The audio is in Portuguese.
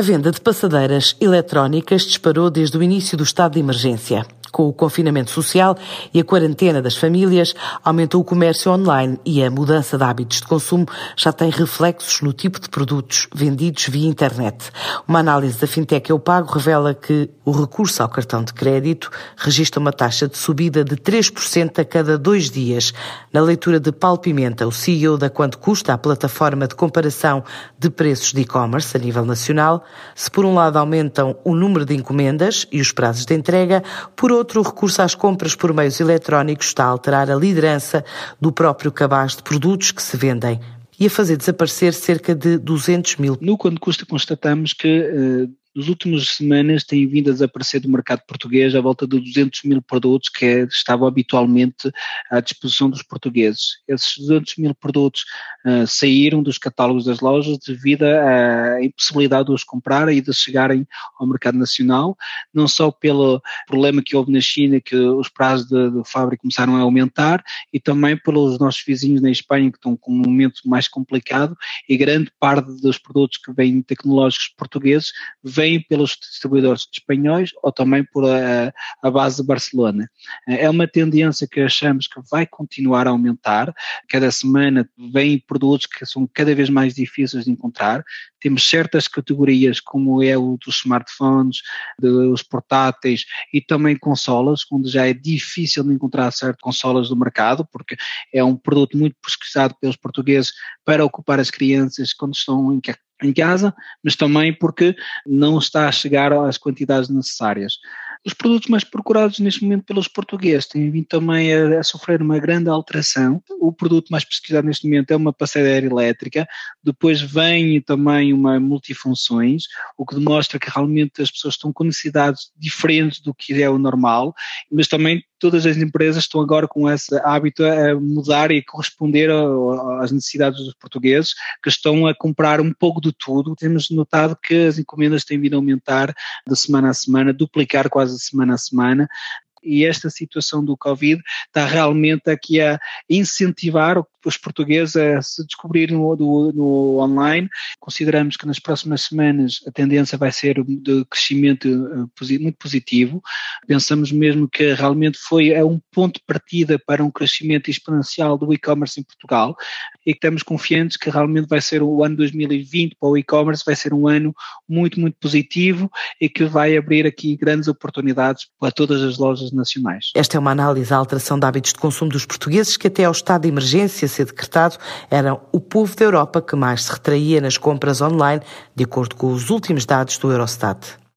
A venda de passadeiras eletrónicas disparou desde o início do estado de emergência. Com o confinamento social e a quarentena das famílias, aumentou o comércio online e a mudança de hábitos de consumo já tem reflexos no tipo de produtos vendidos via internet. Uma análise da Fintech Eu Pago revela que o recurso ao cartão de crédito registra uma taxa de subida de 3% a cada dois dias. Na leitura de Paulo Pimenta, o CEO da Quanto Custa, a plataforma de comparação de preços de e-commerce a nível nacional, se por um lado aumentam o número de encomendas e os prazos de entrega, por outro o recurso às compras por meios eletrónicos está a alterar a liderança do próprio cabaz de produtos que se vendem e a fazer desaparecer cerca de 200 mil. No quando custa constatamos que uh, nos últimas semanas têm vindo a desaparecer do mercado português à volta de 200 mil produtos que estavam habitualmente à disposição dos portugueses. Esses 200 mil produtos uh, saíram dos catálogos das lojas devido à impossibilidade de os comprar e de chegarem ao mercado nacional, não só pelo problema que houve na China, que os prazos de, de fábrica começaram a aumentar, e também pelos nossos vizinhos na Espanha que estão com um momento mais complicado e grande parte dos produtos que vêm tecnológicos portugueses vêm pelos distribuidores espanhóis ou também por a, a base de Barcelona. É uma tendência que achamos que vai continuar a aumentar. Cada semana vêm produtos que são cada vez mais difíceis de encontrar. Temos certas categorias, como é o dos smartphones, dos portáteis e também consolas, onde já é difícil de encontrar certas consolas do mercado, porque é um produto muito pesquisado pelos portugueses para ocupar as crianças quando estão em em casa, mas também porque não está a chegar às quantidades necessárias. Os produtos mais procurados neste momento pelos portugueses têm vindo também a, a, sofrer uma grande alteração. O produto mais pesquisado neste momento é uma passadeira elétrica, depois vem também uma multifunções, o que demonstra que realmente as pessoas estão com necessidades diferentes do que é o normal, mas também todas as empresas estão agora com esse hábito a mudar e corresponder às necessidades dos portugueses, que estão a comprar um pouco de tudo. Temos notado que as encomendas têm vindo a aumentar de semana a semana, duplicar quase de semana a semana, e esta situação do Covid está realmente aqui a incentivar os portugueses a se descobrirem no, no, online. Consideramos que nas próximas semanas a tendência vai ser de crescimento eh, muito positivo. Pensamos mesmo que realmente foi é um ponto de partida para um crescimento exponencial do e-commerce em Portugal e que estamos confiantes que realmente vai ser o ano 2020 para o e-commerce, vai ser um ano muito, muito positivo e que vai abrir aqui grandes oportunidades para todas as lojas nacionais. Esta é uma análise à alteração de hábitos de consumo dos portugueses que até ao estado de emergência ser decretado eram o povo da Europa que mais se retraía nas compras online, de acordo com os últimos dados do Eurostat.